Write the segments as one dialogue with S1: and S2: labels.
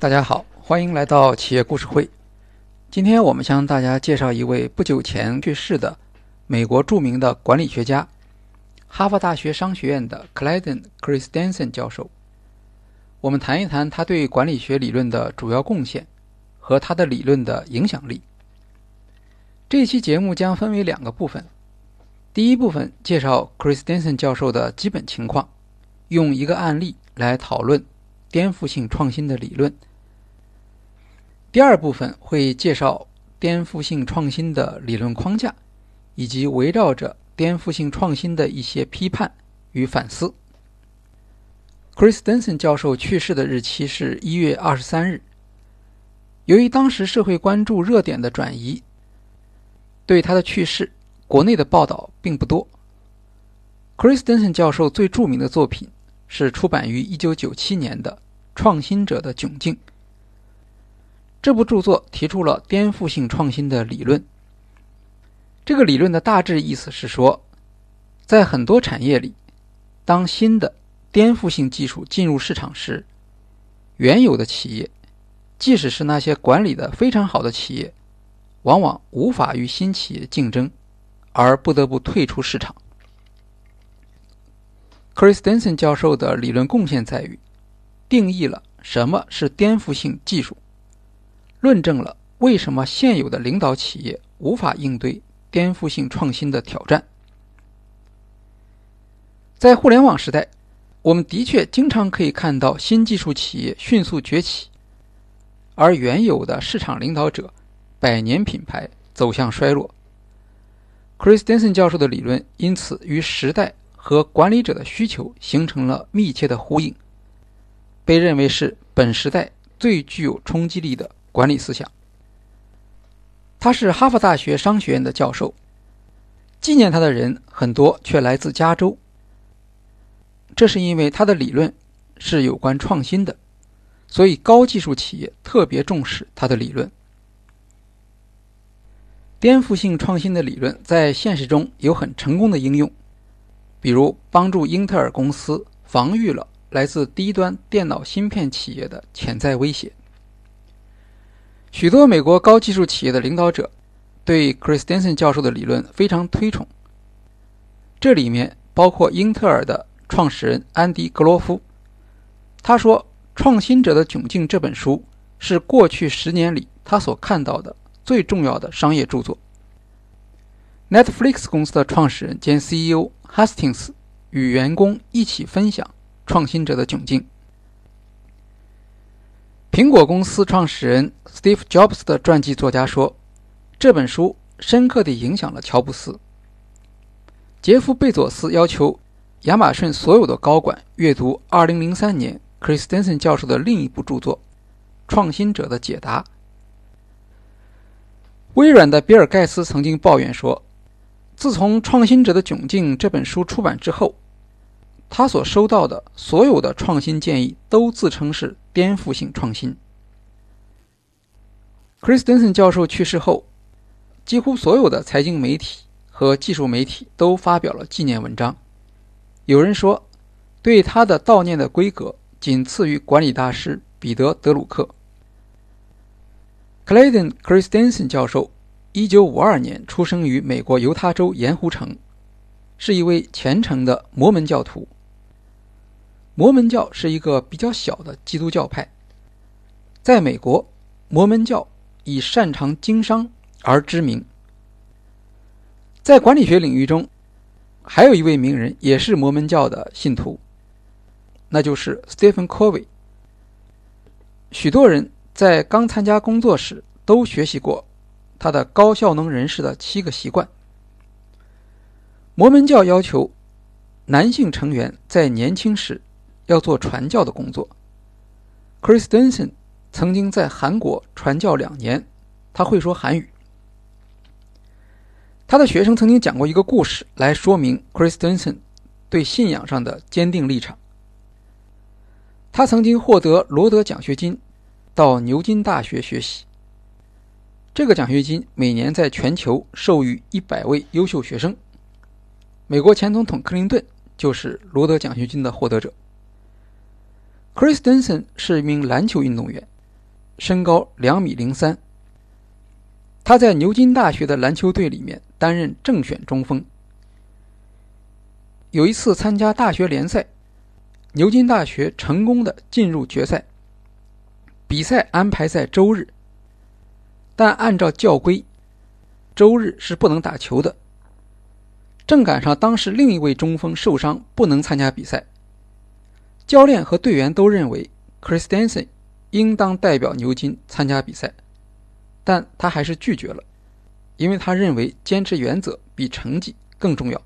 S1: 大家好，欢迎来到企业故事会。今天我们向大家介绍一位不久前去世的美国著名的管理学家——哈佛大学商学院的 Clayton Christensen 教授。我们谈一谈他对管理学理论的主要贡献和他的理论的影响力。这期节目将分为两个部分。第一部分介绍 Christensen 教授的基本情况，用一个案例来讨论颠覆性创新的理论。第二部分会介绍颠覆性创新的理论框架，以及围绕着颠覆性创新的一些批判与反思。Christensen 教授去世的日期是一月二十三日。由于当时社会关注热点的转移，对他的去世，国内的报道并不多。Christensen 教授最著名的作品是出版于一九九七年的《创新者的窘境》。这部著作提出了颠覆性创新的理论。这个理论的大致意思是说，在很多产业里，当新的颠覆性技术进入市场时，原有的企业，即使是那些管理的非常好的企业，往往无法与新企业竞争，而不得不退出市场。Christensen 教授的理论贡献在于，定义了什么是颠覆性技术。论证了为什么现有的领导企业无法应对颠覆性创新的挑战。在互联网时代，我们的确经常可以看到新技术企业迅速崛起，而原有的市场领导者、百年品牌走向衰落。Christensen 教授的理论因此与时代和管理者的需求形成了密切的呼应，被认为是本时代最具有冲击力的。管理思想。他是哈佛大学商学院的教授，纪念他的人很多，却来自加州。这是因为他的理论是有关创新的，所以高技术企业特别重视他的理论。颠覆性创新的理论在现实中有很成功的应用，比如帮助英特尔公司防御了来自低端电脑芯片企业的潜在威胁。许多美国高技术企业的领导者对 Christensen 教授的理论非常推崇。这里面包括英特尔的创始人安迪·格罗夫。他说，《创新者的窘境》这本书是过去十年里他所看到的最重要的商业著作。Netflix 公司的创始人兼 CEO Hastings 与员工一起分享《创新者的窘境》。苹果公司创始人 Steve Jobs 的传记作家说：“这本书深刻地影响了乔布斯。”杰夫·贝佐斯要求亚马逊所有的高管阅读2003年 Christensen 教授的另一部著作《创新者的解答》。微软的比尔·盖茨曾经抱怨说：“自从《创新者的窘境》这本书出版之后，他所收到的所有的创新建议都自称是。”颠覆性创新。Christensen 教授去世后，几乎所有的财经媒体和技术媒体都发表了纪念文章。有人说，对他的悼念的规格仅次于管理大师彼得·德鲁克。Clayton Christensen 教授，一九五二年出生于美国犹他州盐湖城，是一位虔诚的摩门教徒。摩门教是一个比较小的基督教派，在美国，摩门教以擅长经商而知名。在管理学领域中，还有一位名人也是摩门教的信徒，那就是 Stephen Covey。许多人在刚参加工作时都学习过他的高效能人士的七个习惯。摩门教要求男性成员在年轻时。要做传教的工作。Christensen 曾经在韩国传教两年，他会说韩语。他的学生曾经讲过一个故事来说明 Christensen 对信仰上的坚定立场。他曾经获得罗德奖学金，到牛津大学学习。这个奖学金每年在全球授予一百位优秀学生。美国前总统克林顿就是罗德奖学金的获得者。Christensen 是一名篮球运动员，身高两米零三。他在牛津大学的篮球队里面担任正选中锋。有一次参加大学联赛，牛津大学成功的进入决赛。比赛安排在周日，但按照教规，周日是不能打球的。正赶上当时另一位中锋受伤，不能参加比赛。教练和队员都认为 Christensen 应当代表牛津参加比赛，但他还是拒绝了，因为他认为坚持原则比成绩更重要。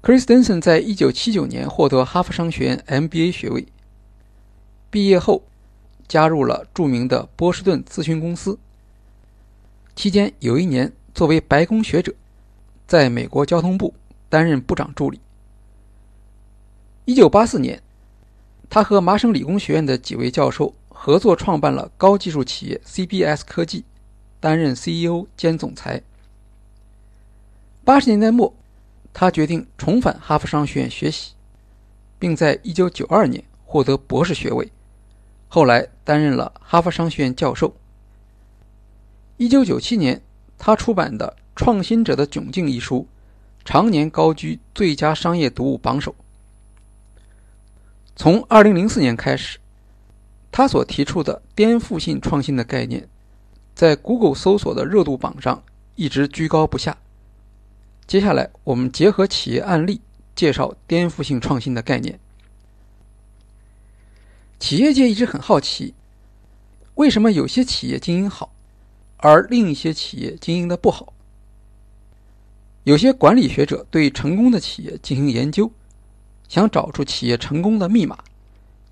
S1: Christensen 在一九七九年获得哈佛商学院 MBA 学位，毕业后加入了著名的波士顿咨询公司。期间有一年，作为白宫学者。在美国交通部担任部长助理。一九八四年，他和麻省理工学院的几位教授合作创办了高技术企业 CBS 科技，担任 CEO 兼总裁。八十年代末，他决定重返哈佛商学院学习，并在一九九二年获得博士学位，后来担任了哈佛商学院教授。一九九七年，他出版的。《创新者的窘境》一书，常年高居最佳商业读物榜首。从2004年开始，他所提出的颠覆性创新的概念，在 Google 搜索的热度榜上一直居高不下。接下来，我们结合企业案例介绍颠覆性创新的概念。企业界一直很好奇，为什么有些企业经营好，而另一些企业经营的不好？有些管理学者对成功的企业进行研究，想找出企业成功的密码，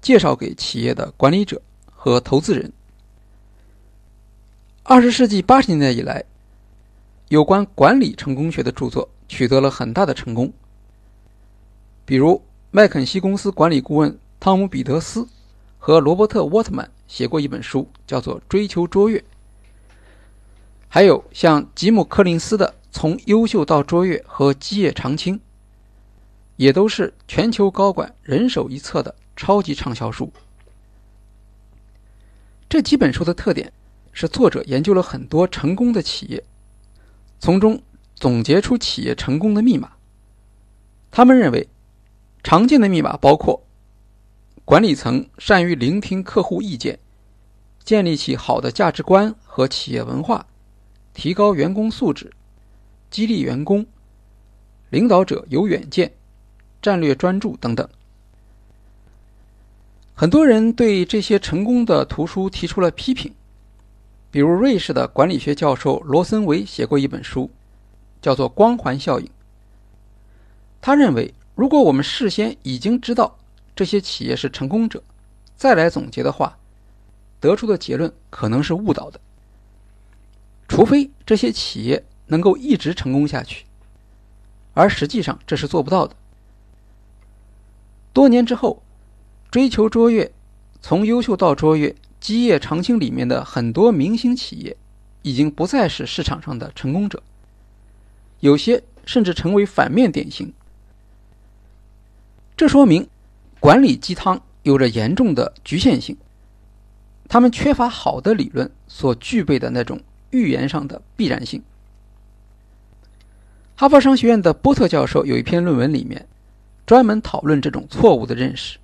S1: 介绍给企业的管理者和投资人。二十世纪八十年代以来，有关管理成功学的著作取得了很大的成功。比如，麦肯锡公司管理顾问汤姆·彼得斯和罗伯特·沃特曼写过一本书，叫做《追求卓越》。还有像吉姆·柯林斯的。从优秀到卓越和基业长青，也都是全球高管人手一册的超级畅销书。这几本书的特点是，作者研究了很多成功的企业，从中总结出企业成功的密码。他们认为，常见的密码包括：管理层善于聆听客户意见，建立起好的价值观和企业文化，提高员工素质。激励员工，领导者有远见，战略专注等等。很多人对这些成功的图书提出了批评，比如瑞士的管理学教授罗森维写过一本书，叫做《光环效应》。他认为，如果我们事先已经知道这些企业是成功者，再来总结的话，得出的结论可能是误导的，除非这些企业。能够一直成功下去，而实际上这是做不到的。多年之后，追求卓越、从优秀到卓越、基业长青里面的很多明星企业，已经不再是市场上的成功者，有些甚至成为反面典型。这说明，管理鸡汤有着严重的局限性，他们缺乏好的理论所具备的那种预言上的必然性。哈佛商学院的波特教授有一篇论文，里面专门讨论这种错误的认识。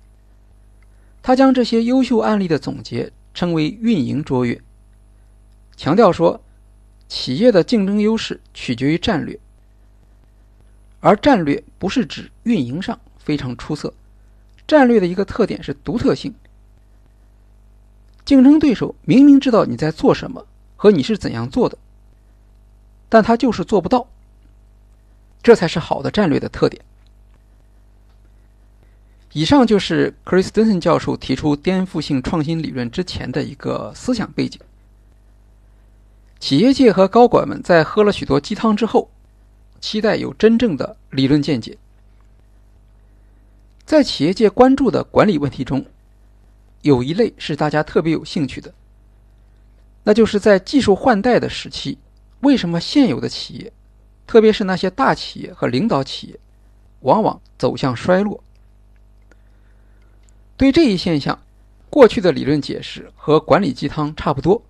S1: 他将这些优秀案例的总结称为“运营卓越”，强调说，企业的竞争优势取决于战略，而战略不是指运营上非常出色。战略的一个特点是独特性。竞争对手明明知道你在做什么和你是怎样做的，但他就是做不到。这才是好的战略的特点。以上就是克里斯滕森教授提出颠覆性创新理论之前的一个思想背景。企业界和高管们在喝了许多鸡汤之后，期待有真正的理论见解。在企业界关注的管理问题中，有一类是大家特别有兴趣的，那就是在技术换代的时期，为什么现有的企业？特别是那些大企业和领导企业，往往走向衰落。对这一现象，过去的理论解释和管理鸡汤差不多，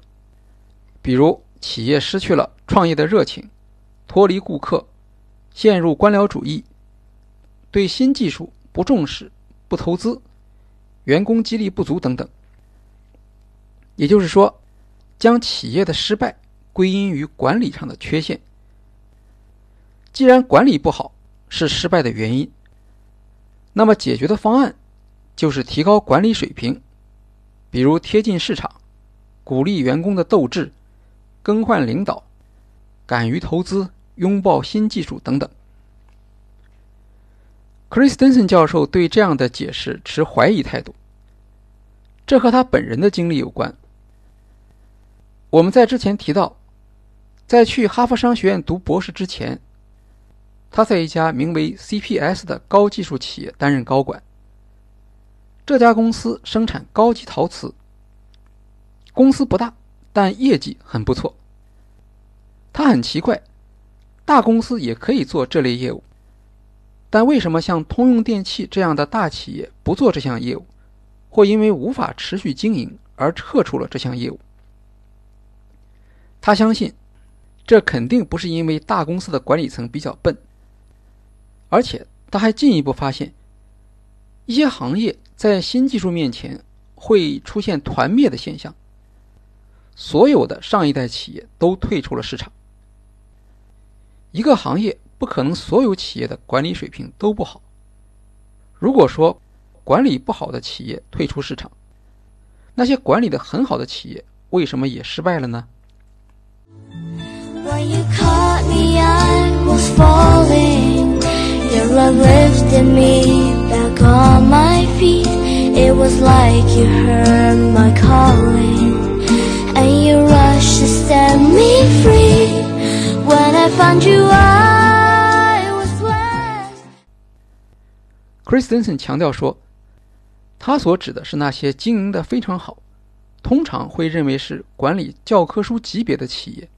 S1: 比如企业失去了创业的热情，脱离顾客，陷入官僚主义，对新技术不重视、不投资，员工激励不足等等。也就是说，将企业的失败归因于管理上的缺陷。既然管理不好是失败的原因，那么解决的方案就是提高管理水平。比如贴近市场，鼓励员工的斗志，更换领导，敢于投资，拥抱新技术等等。Chris d e n s o n 教授对这样的解释持怀疑态度，这和他本人的经历有关。我们在之前提到，在去哈佛商学院读博士之前，他在一家名为 CPS 的高技术企业担任高管。这家公司生产高级陶瓷。公司不大，但业绩很不错。他很奇怪，大公司也可以做这类业务，但为什么像通用电气这样的大企业不做这项业务，或因为无法持续经营而撤出了这项业务？他相信，这肯定不是因为大公司的管理层比较笨，而且他还进一步发现，一些行业。在新技术面前会出现团灭的现象，所有的上一代企业都退出了市场。一个行业不可能所有企业的管理水平都不好。如果说管理不好的企业退出市场，那些管理的很好的企业为什么也失败了呢？It was like you heard my calling And you rushed to set me free When I found you I was wet Chris Denson 强调说，他所指的是那些经营的非常好，通常会认为是管理教科书级别的企业。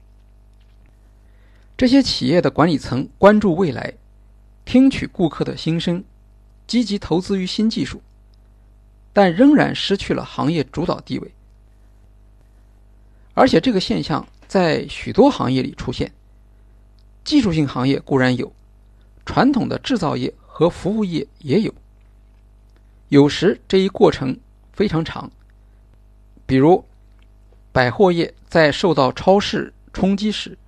S1: 这些企业的管理层关注未来，听取顾客的心声，积极投资于新技术。但仍然失去了行业主导地位，而且这个现象在许多行业里出现。技术性行业固然有，传统的制造业和服务业也有。有时这一过程非常长，比如百货业在受到超市冲击时，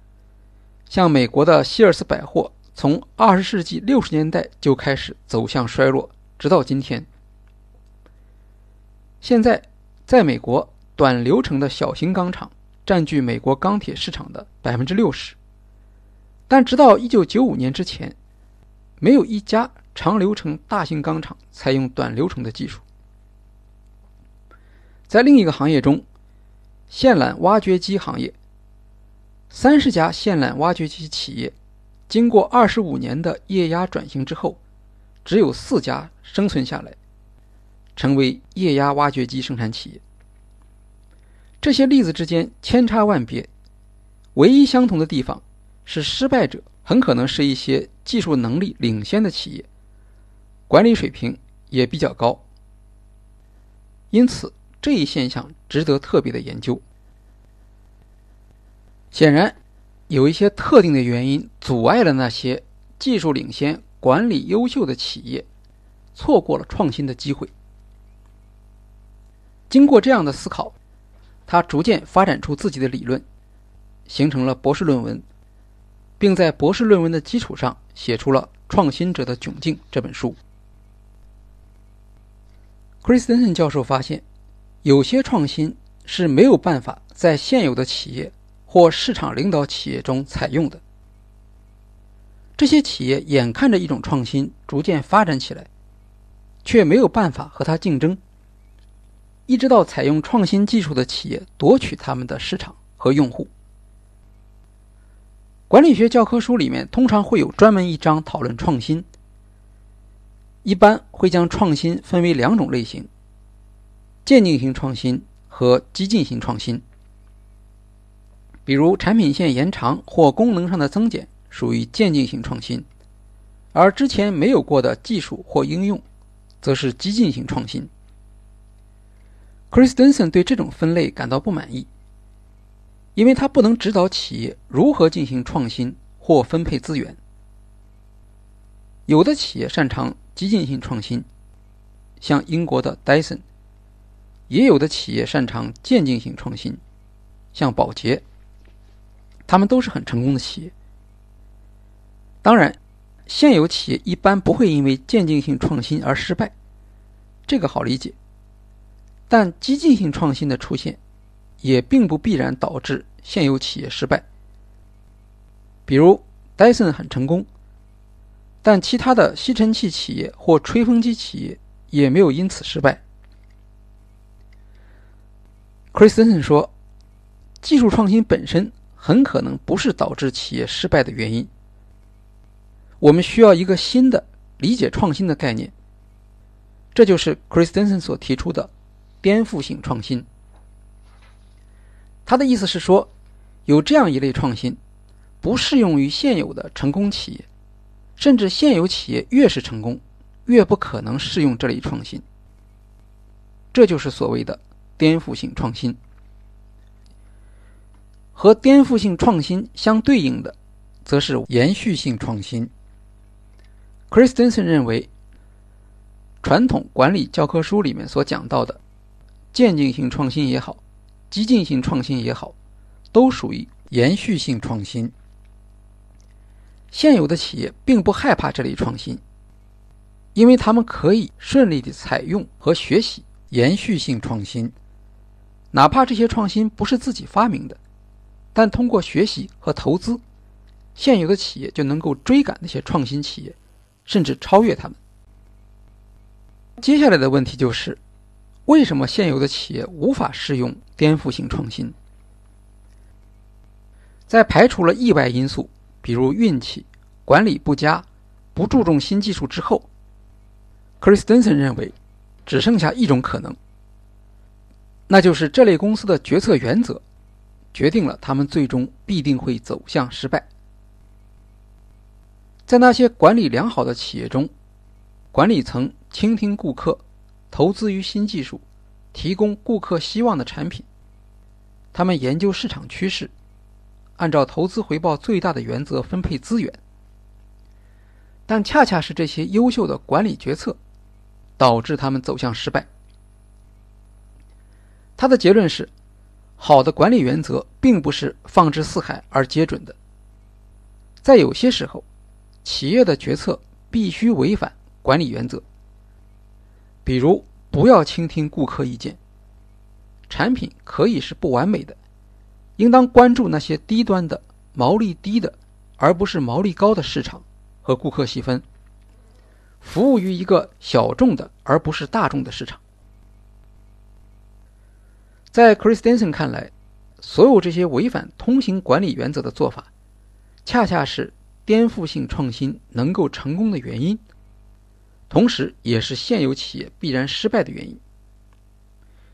S1: 像美国的希尔斯百货，从二十世纪六十年代就开始走向衰落，直到今天。现在，在美国，短流程的小型钢厂占据美国钢铁市场的百分之六十。但直到一九九五年之前，没有一家长流程大型钢厂采用短流程的技术。在另一个行业中，线缆挖掘机行业，三十家线缆挖掘机企业，经过二十五年的液压转型之后，只有四家生存下来。成为液压挖掘机生产企业。这些例子之间千差万别，唯一相同的地方是，失败者很可能是一些技术能力领先的企业，管理水平也比较高。因此，这一现象值得特别的研究。显然，有一些特定的原因阻碍了那些技术领先、管理优秀的企业，错过了创新的机会。经过这样的思考，他逐渐发展出自己的理论，形成了博士论文，并在博士论文的基础上写出了《创新者的窘境》这本书。Chris Denson 教授发现，有些创新是没有办法在现有的企业或市场领导企业中采用的。这些企业眼看着一种创新逐渐发展起来，却没有办法和它竞争。一直到采用创新技术的企业夺取他们的市场和用户。管理学教科书里面通常会有专门一章讨论创新，一般会将创新分为两种类型：渐进型创新和激进型创新。比如产品线延长或功能上的增减属于渐进型创新，而之前没有过的技术或应用，则是激进型创新。Chris Denson 对这种分类感到不满意，因为他不能指导企业如何进行创新或分配资源。有的企业擅长激进性创新，像英国的 Dyson；也有的企业擅长渐进性创新，像宝洁。他们都是很成功的企业。当然，现有企业一般不会因为渐进性创新而失败，这个好理解。但激进性创新的出现，也并不必然导致现有企业失败。比如，Dyson 很成功，但其他的吸尘器企业或吹风机企业也没有因此失败。Christensen 说：“技术创新本身。”很可能不是导致企业失败的原因。我们需要一个新的理解创新的概念，这就是 Christensen 所提出的颠覆性创新。他的意思是说，有这样一类创新，不适用于现有的成功企业，甚至现有企业越是成功，越不可能适用这类创新。这就是所谓的颠覆性创新。和颠覆性创新相对应的，则是延续性创新。Christensen 认为，传统管理教科书里面所讲到的渐进性创新也好，激进性创新也好，都属于延续性创新。现有的企业并不害怕这类创新，因为他们可以顺利的采用和学习延续性创新，哪怕这些创新不是自己发明的。但通过学习和投资，现有的企业就能够追赶那些创新企业，甚至超越他们。接下来的问题就是，为什么现有的企业无法适用颠覆性创新？在排除了意外因素，比如运气、管理不佳、不注重新技术之后，Christensen 认为，只剩下一种可能，那就是这类公司的决策原则。决定了他们最终必定会走向失败。在那些管理良好的企业中，管理层倾听顾客，投资于新技术，提供顾客希望的产品。他们研究市场趋势，按照投资回报最大的原则分配资源。但恰恰是这些优秀的管理决策，导致他们走向失败。他的结论是。好的管理原则并不是放之四海而皆准的，在有些时候，企业的决策必须违反管理原则。比如，不要倾听顾客意见。产品可以是不完美的，应当关注那些低端的、毛利低的，而不是毛利高的市场和顾客细分，服务于一个小众的而不是大众的市场。在 Christensen 看来，所有这些违反通行管理原则的做法，恰恰是颠覆性创新能够成功的原因，同时也是现有企业必然失败的原因。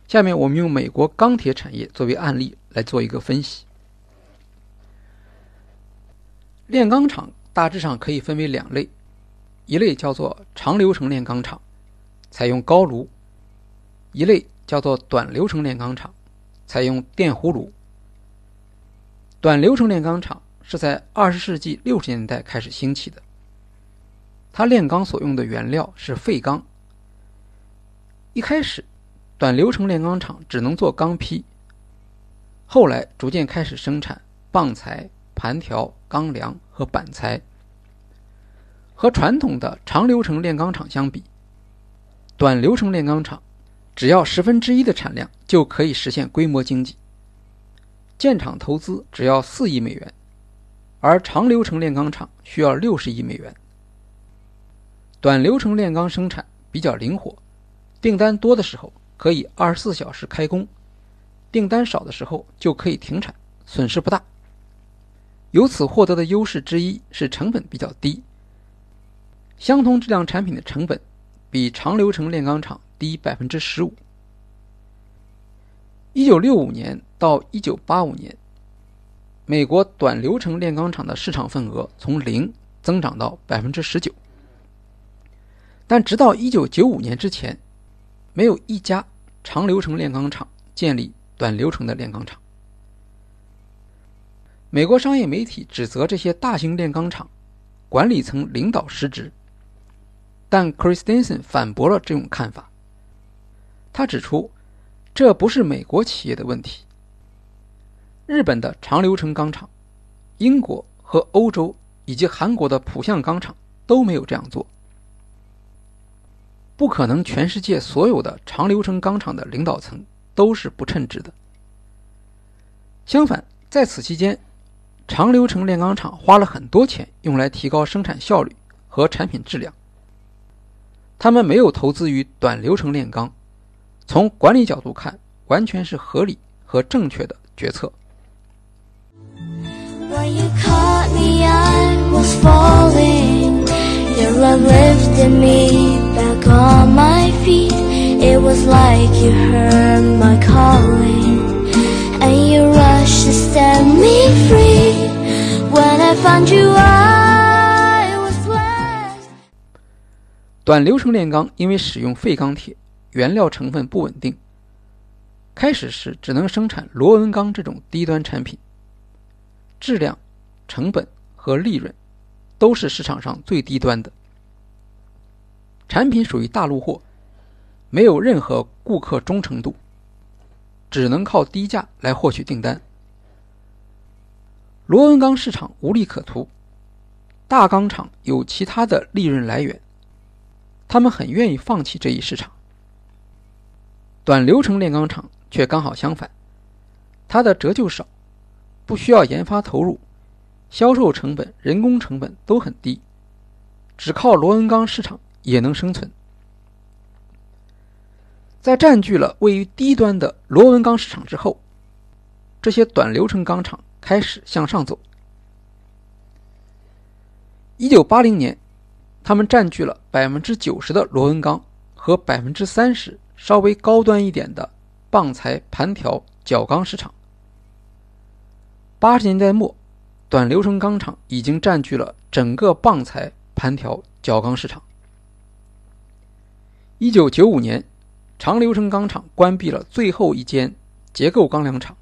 S1: 下面我们用美国钢铁产业作为案例来做一个分析。炼钢厂大致上可以分为两类，一类叫做长流程炼钢厂，采用高炉；一类。叫做短流程炼钢厂，采用电弧炉。短流程炼钢厂是在二十世纪六十年代开始兴起的。它炼钢所用的原料是废钢。一开始，短流程炼钢厂只能做钢坯，后来逐渐开始生产棒材、盘条、钢梁和板材。和传统的长流程炼钢厂相比，短流程炼钢厂。只要十分之一的产量就可以实现规模经济。建厂投资只要四亿美元，而长流程炼钢厂需要六十亿美元。短流程炼钢生产比较灵活，订单多的时候可以二十四小时开工，订单少的时候就可以停产，损失不大。由此获得的优势之一是成本比较低，相同质量产品的成本比长流程炼钢厂。低百分之十五。一九六五年到一九八五年，美国短流程炼钢厂的市场份额从零增长到百分之十九。但直到一九九五年之前，没有一家长流程炼钢厂建立短流程的炼钢厂。美国商业媒体指责这些大型炼钢厂管理层领导失职，但 Christensen 反驳了这种看法。他指出，这不是美国企业的问题。日本的长流程钢厂、英国和欧洲以及韩国的浦项钢厂都没有这样做。不可能，全世界所有的长流程钢厂的领导层都是不称职的。相反，在此期间，长流程炼钢厂花了很多钱用来提高生产效率和产品质量。他们没有投资于短流程炼钢。从管理角度看，完全是合理和正确的决策。短流程炼钢因为使用废钢铁。原料成分不稳定，开始时只能生产螺纹钢这种低端产品，质量、成本和利润都是市场上最低端的。产品属于大陆货，没有任何顾客忠诚度，只能靠低价来获取订单。螺纹钢市场无利可图，大钢厂有其他的利润来源，他们很愿意放弃这一市场。短流程炼钢厂却刚好相反，它的折旧少，不需要研发投入，销售成本、人工成本都很低，只靠螺纹钢市场也能生存。在占据了位于低端的螺纹钢市场之后，这些短流程钢厂开始向上走。一九八零年，他们占据了百分之九十的螺纹钢和百分之三十。稍微高端一点的棒材盘条角钢市场。八十年代末，短流程钢厂已经占据了整个棒材盘条角钢市场。一九九五年，长流程钢厂关闭了最后一间结构钢梁厂，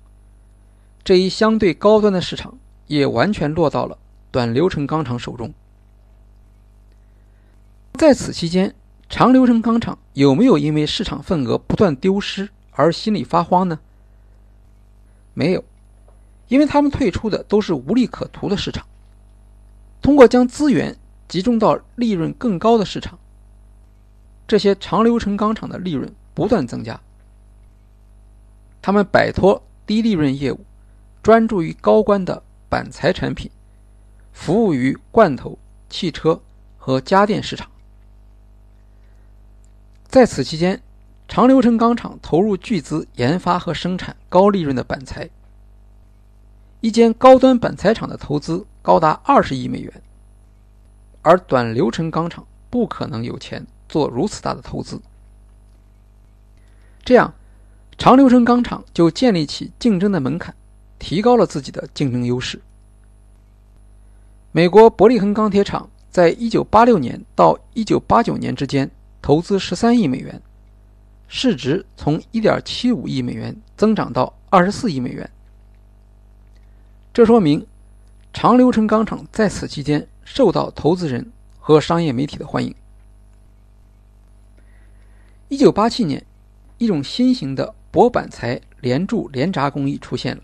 S1: 这一相对高端的市场也完全落到了短流程钢厂手中。在此期间。长流程钢厂有没有因为市场份额不断丢失而心里发慌呢？没有，因为他们退出的都是无利可图的市场。通过将资源集中到利润更高的市场，这些长流程钢厂的利润不断增加。他们摆脱低利润业务，专注于高端的板材产品，服务于罐头、汽车和家电市场。在此期间，长流程钢厂投入巨资研发和生产高利润的板材。一间高端板材厂的投资高达二十亿美元，而短流程钢厂不可能有钱做如此大的投资。这样，长流程钢厂就建立起竞争的门槛，提高了自己的竞争优势。美国伯利恒钢铁厂在一九八六年到一九八九年之间。投资十三亿美元，市值从一点七五亿美元增长到二十四亿美元。这说明长流程钢厂在此期间受到投资人和商业媒体的欢迎。一九八七年，一种新型的薄板材连铸连轧工艺出现了。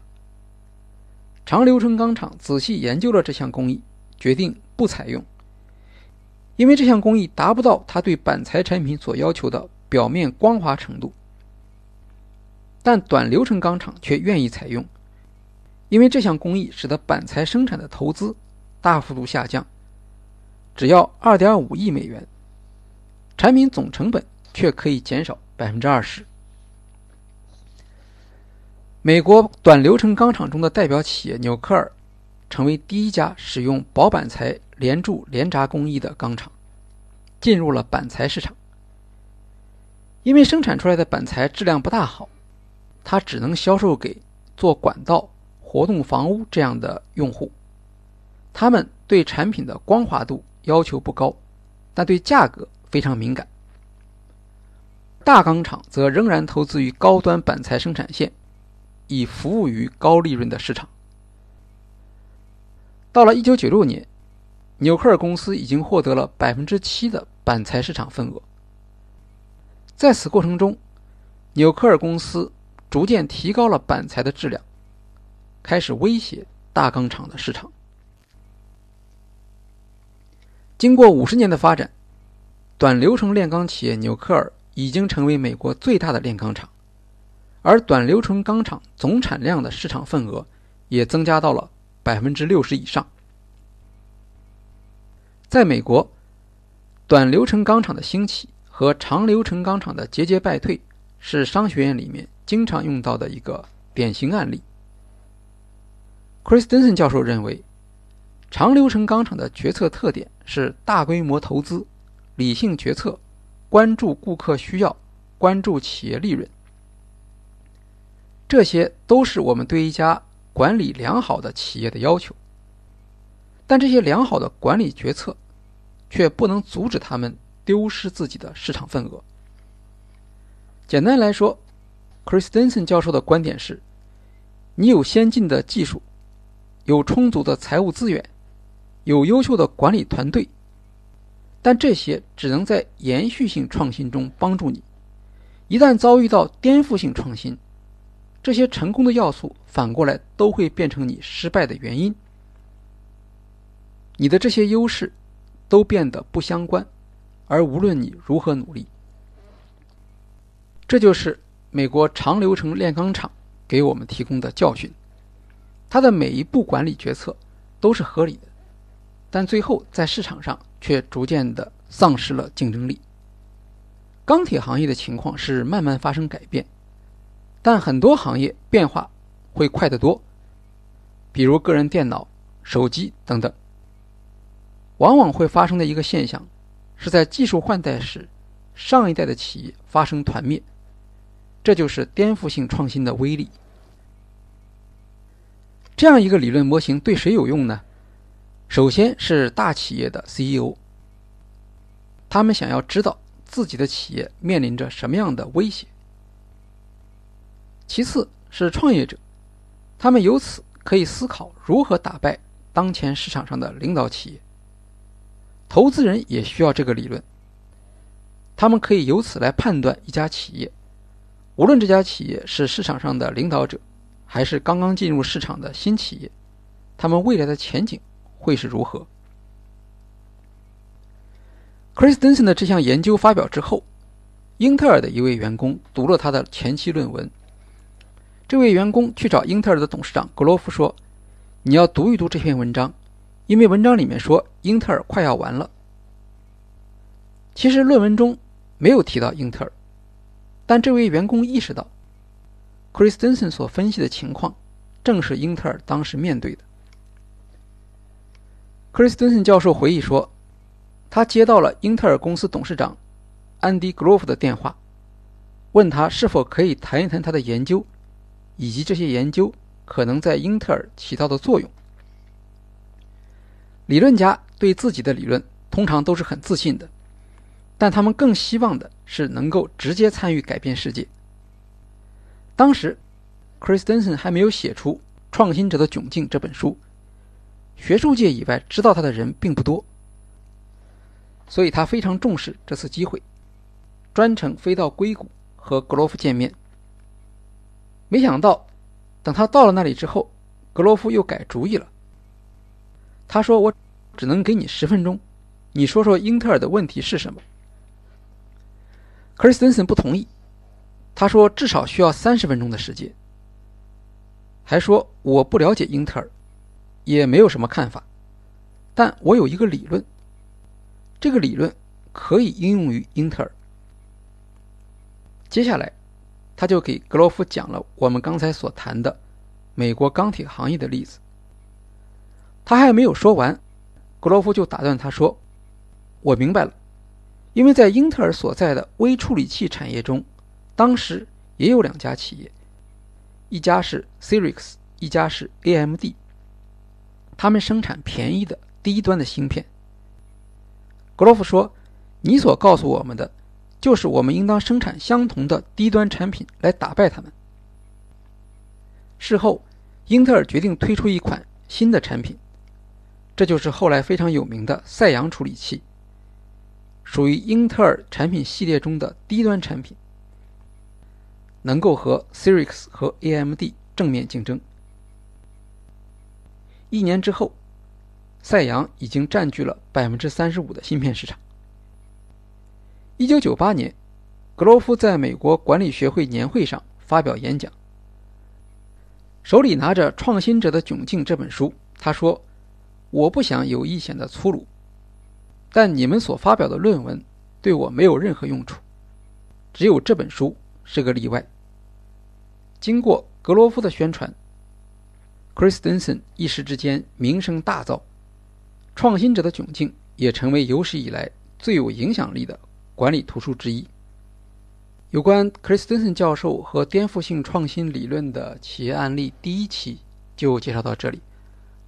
S1: 长流程钢厂仔细研究了这项工艺，决定不采用。因为这项工艺达不到它对板材产品所要求的表面光滑程度，但短流程钢厂却愿意采用，因为这项工艺使得板材生产的投资大幅度下降，只要二点五亿美元，产品总成本却可以减少百分之二十。美国短流程钢厂中的代表企业纽克尔，成为第一家使用薄板材。连铸连轧工艺的钢厂进入了板材市场，因为生产出来的板材质量不大好，它只能销售给做管道、活动房屋这样的用户。他们对产品的光滑度要求不高，但对价格非常敏感。大钢厂则仍然投资于高端板材生产线，以服务于高利润的市场。到了1996年，纽克尔公司已经获得了百分之七的板材市场份额。在此过程中，纽克尔公司逐渐提高了板材的质量，开始威胁大钢厂的市场。经过五十年的发展，短流程炼钢企业纽克尔已经成为美国最大的炼钢厂，而短流程钢厂总产量的市场份额也增加到了百分之六十以上。在美国，短流程钢厂的兴起和长流程钢厂的节节败退，是商学院里面经常用到的一个典型案例。Chris Denson 教授认为。长流程钢厂的决策特点是大规模投资、理性决策、关注顾客需要、关注企业利润，这些都是我们对一家管理良好的企业的要求。但这些良好的管理决策，却不能阻止他们丢失自己的市场份额。简单来说，Chris Denson 教授的观点是：你有先进的技术，有充足的财务资源。有优秀的管理团队，但这些只能在延续性创新中帮助你。一旦遭遇到颠覆性创新，这些成功的要素反过来都会变成你失败的原因。你的这些优势都变得不相关，而无论你如何努力，这就是美国长流程炼钢厂给我们提供的教训。它的每一步管理决策都是合理的。但最后在市场上却逐渐的丧失了竞争力。钢铁行业的情况是慢慢发生改变，但很多行业变化会快得多，比如个人电脑、手机等等。往往会发生的一个现象，是在技术换代时，上一代的企业发生团灭，这就是颠覆性创新的威力。这样一个理论模型对谁有用呢？首先是大企业的 CEO，他们想要知道自己的企业面临着什么样的威胁。其次是创业者，他们由此可以思考如何打败当前市场上的领导企业。投资人也需要这个理论，他们可以由此来判断一家企业，无论这家企业是市场上的领导者，还是刚刚进入市场的新企业，他们未来的前景。会是如何？Chris Denson 的这项研究发表之后，英特尔的一位员工读了他的前期论文。这位员工去找英特尔的董事长格罗夫说：“你要读一读这篇文章，因为文章里面说英特尔快要完了。”其实论文中没有提到英特尔，但这位员工意识到，Chris Denson 所分析的情况正是英特尔当时面对的。克里斯顿森教授回忆说，他接到了英特尔公司董事长安迪·格罗夫的电话，问他是否可以谈一谈他的研究，以及这些研究可能在英特尔起到的作用。理论家对自己的理论通常都是很自信的，但他们更希望的是能够直接参与改变世界。当时，克里斯顿森还没有写出《创新者的窘境》这本书。学术界以外知道他的人并不多，所以他非常重视这次机会，专程飞到硅谷和格罗夫见面。没想到，等他到了那里之后，格罗夫又改主意了。他说：“我只能给你十分钟，你说说英特尔的问题是什么。”克里斯滕森不同意，他说：“至少需要三十分钟的时间。”还说：“我不了解英特尔。”也没有什么看法，但我有一个理论，这个理论可以应用于英特尔。接下来，他就给格罗夫讲了我们刚才所谈的美国钢铁行业的例子。他还没有说完，格罗夫就打断他说：“我明白了，因为在英特尔所在的微处理器产业中，当时也有两家企业，一家是 Cyrix，一家是 AMD。”他们生产便宜的低端的芯片。格罗夫说：“你所告诉我们的，就是我们应当生产相同的低端产品来打败他们。事后，英特尔决定推出一款新的产品，这就是后来非常有名的赛扬处理器，属于英特尔产品系列中的低端产品，能够和 Cyrix 和 AMD 正面竞争。一年之后，赛扬已经占据了百分之三十五的芯片市场。一九九八年，格罗夫在美国管理学会年会上发表演讲，手里拿着《创新者的窘境》这本书。他说：“我不想有意显得粗鲁，但你们所发表的论文对我没有任何用处，只有这本书是个例外。”经过格罗夫的宣传，Chris Denson 一时之间名声大噪，《创新者的窘境》也成为有史以来最有影响力的。管理图书之一。有关 Chris Denson 教授和颠覆性创新理论的企业案例第一期就介绍到这里，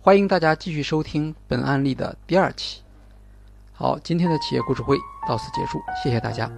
S1: 欢迎大家继续收听本案例的第二期。好，今天的企业故事会到此结束，谢谢大家。